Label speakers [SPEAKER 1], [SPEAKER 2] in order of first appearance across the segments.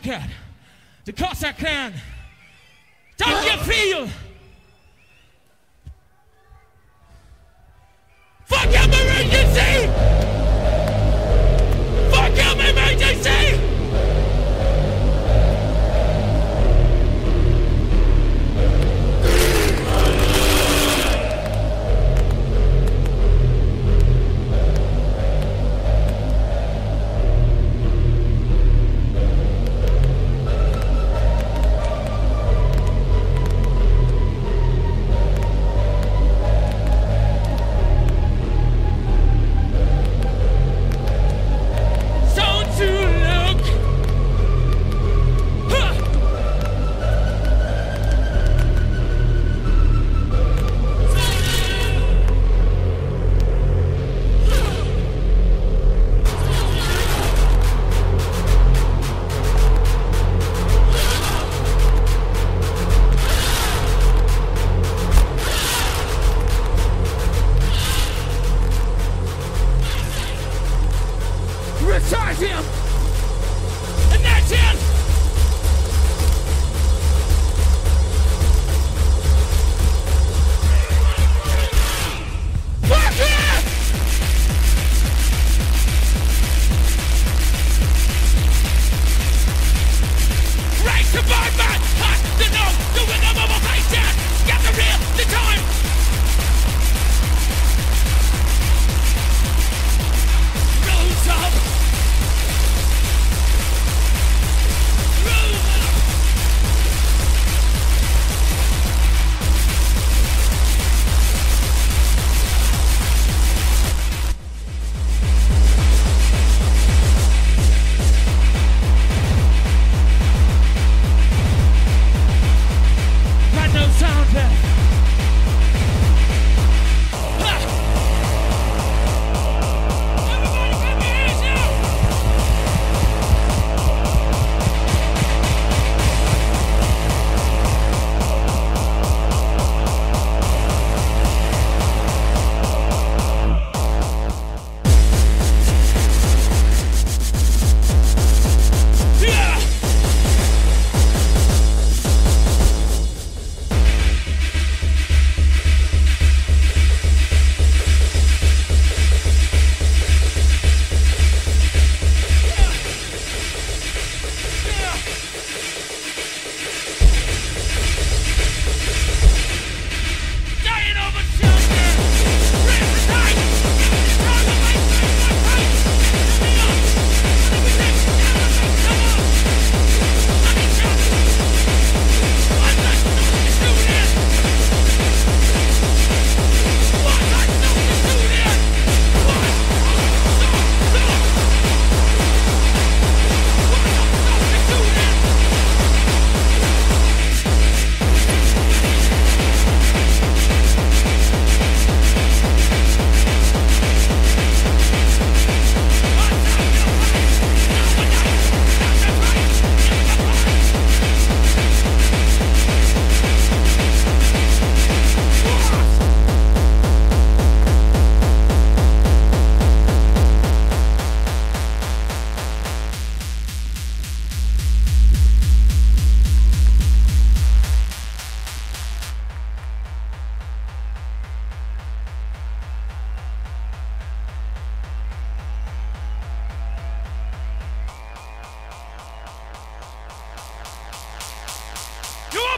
[SPEAKER 1] Pussycat, the Cossack Clan. Don't you feel? Fuck your emergency! Discharge him! And that's it! Right to! Hot the no! The winner!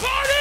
[SPEAKER 1] Come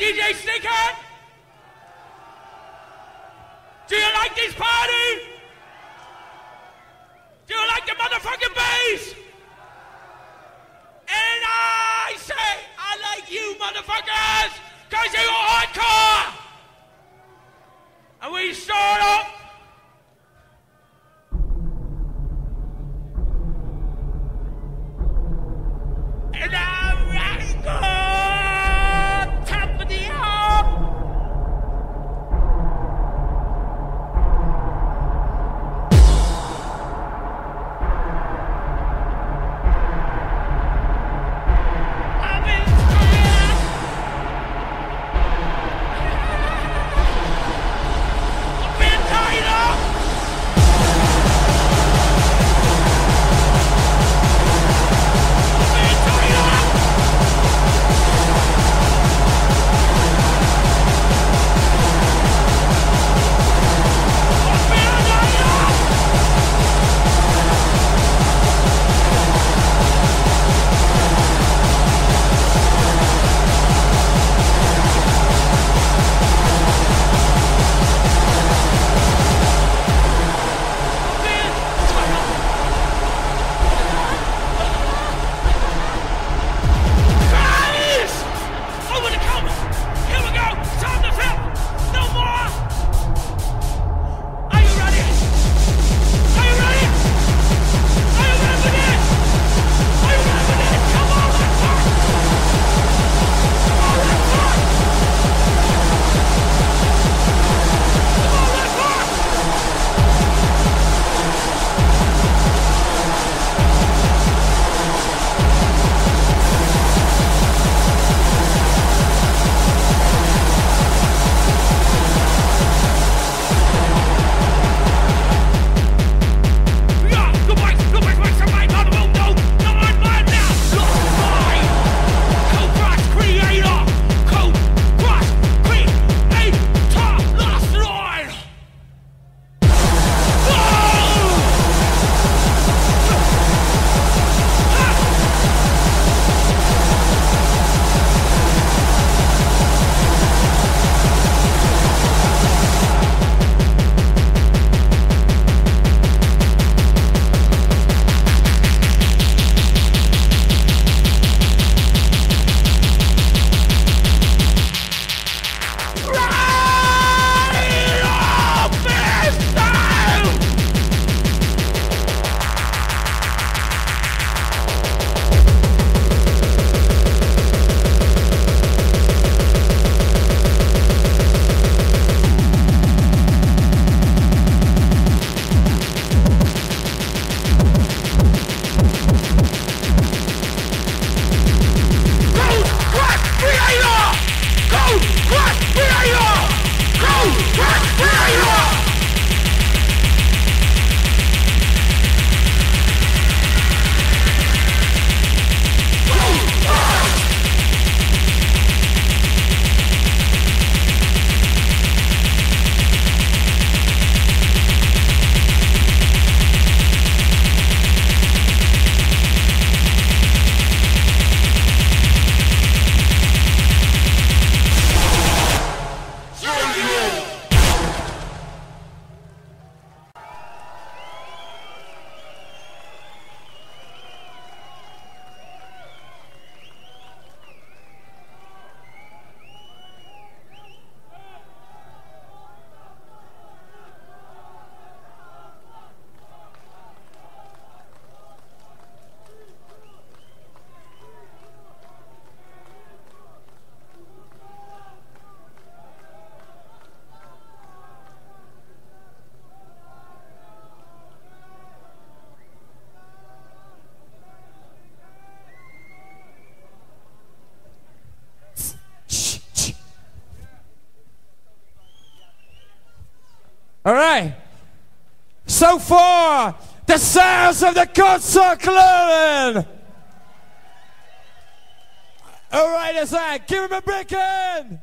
[SPEAKER 1] DJ Stickhead? Do you like this party? Do you like the motherfucking bass? And I say, I like you motherfuckers, cause you are hardcore! And we start up
[SPEAKER 2] All right. So far, the sounds of the concert clown. All right, that's right. Give him a break in.